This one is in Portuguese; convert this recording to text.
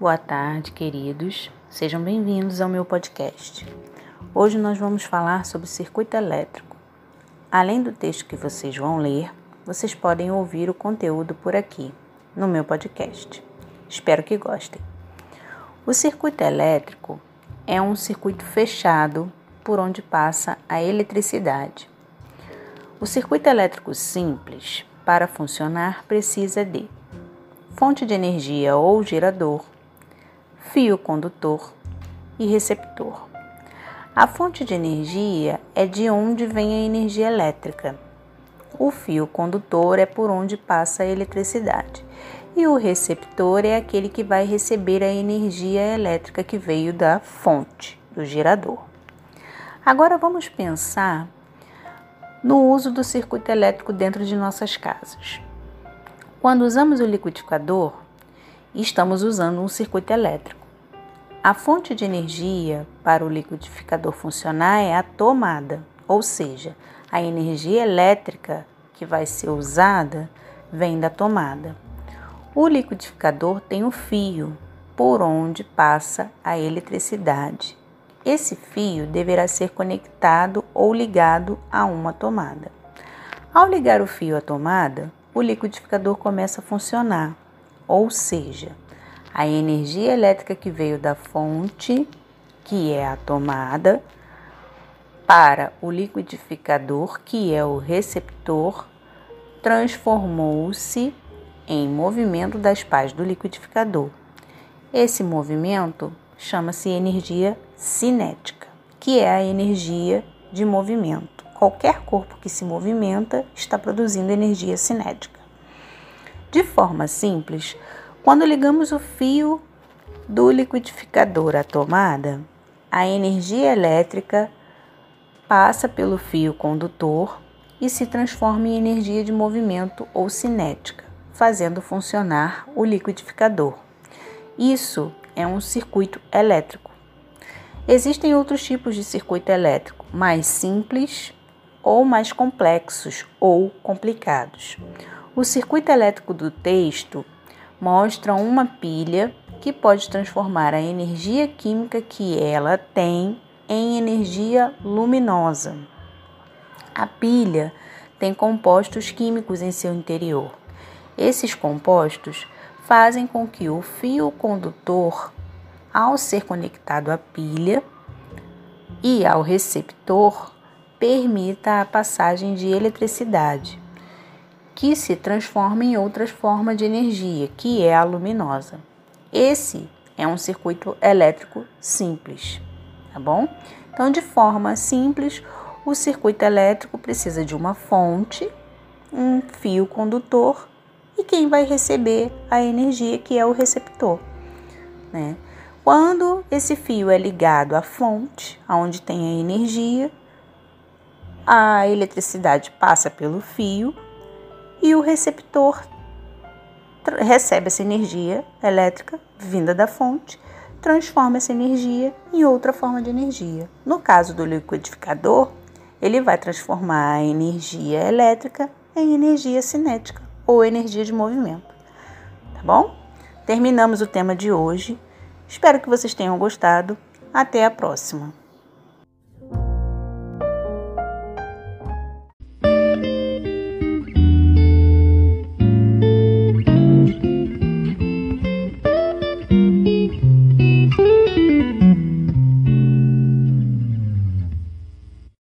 Boa tarde, queridos. Sejam bem-vindos ao meu podcast. Hoje nós vamos falar sobre circuito elétrico. Além do texto que vocês vão ler, vocês podem ouvir o conteúdo por aqui, no meu podcast. Espero que gostem. O circuito elétrico é um circuito fechado por onde passa a eletricidade. O circuito elétrico simples, para funcionar, precisa de fonte de energia ou gerador, fio condutor e receptor. A fonte de energia é de onde vem a energia elétrica. O fio condutor é por onde passa a eletricidade. E o receptor é aquele que vai receber a energia elétrica que veio da fonte, do gerador. Agora vamos pensar no uso do circuito elétrico dentro de nossas casas. Quando usamos o liquidificador, estamos usando um circuito elétrico. A fonte de energia para o liquidificador funcionar é a tomada, ou seja, a energia elétrica que vai ser usada vem da tomada. O liquidificador tem o fio por onde passa a eletricidade esse fio deverá ser conectado ou ligado a uma tomada. Ao ligar o fio à tomada, o liquidificador começa a funcionar, ou seja, a energia elétrica que veio da fonte, que é a tomada, para o liquidificador, que é o receptor, transformou-se em movimento das pás do liquidificador. Esse movimento chama-se energia cinética, que é a energia de movimento. Qualquer corpo que se movimenta está produzindo energia cinética. De forma simples, quando ligamos o fio do liquidificador à tomada, a energia elétrica passa pelo fio condutor e se transforma em energia de movimento ou cinética, fazendo funcionar o liquidificador. Isso é um circuito elétrico. Existem outros tipos de circuito elétrico, mais simples ou mais complexos ou complicados. O circuito elétrico do texto mostra uma pilha que pode transformar a energia química que ela tem em energia luminosa. A pilha tem compostos químicos em seu interior. Esses compostos fazem com que o fio condutor, ao ser conectado à pilha e ao receptor, permita a passagem de eletricidade, que se transforma em outras formas de energia, que é a luminosa. Esse é um circuito elétrico simples, tá bom? Então, de forma simples, o circuito elétrico precisa de uma fonte, um fio condutor e quem vai receber a energia, que é o receptor. Né? Quando esse fio é ligado à fonte, onde tem a energia, a eletricidade passa pelo fio e o receptor recebe essa energia elétrica vinda da fonte, transforma essa energia em outra forma de energia. No caso do liquidificador, ele vai transformar a energia elétrica em energia cinética ou energia de movimento. Tá bom? Terminamos o tema de hoje. Espero que vocês tenham gostado. Até a próxima!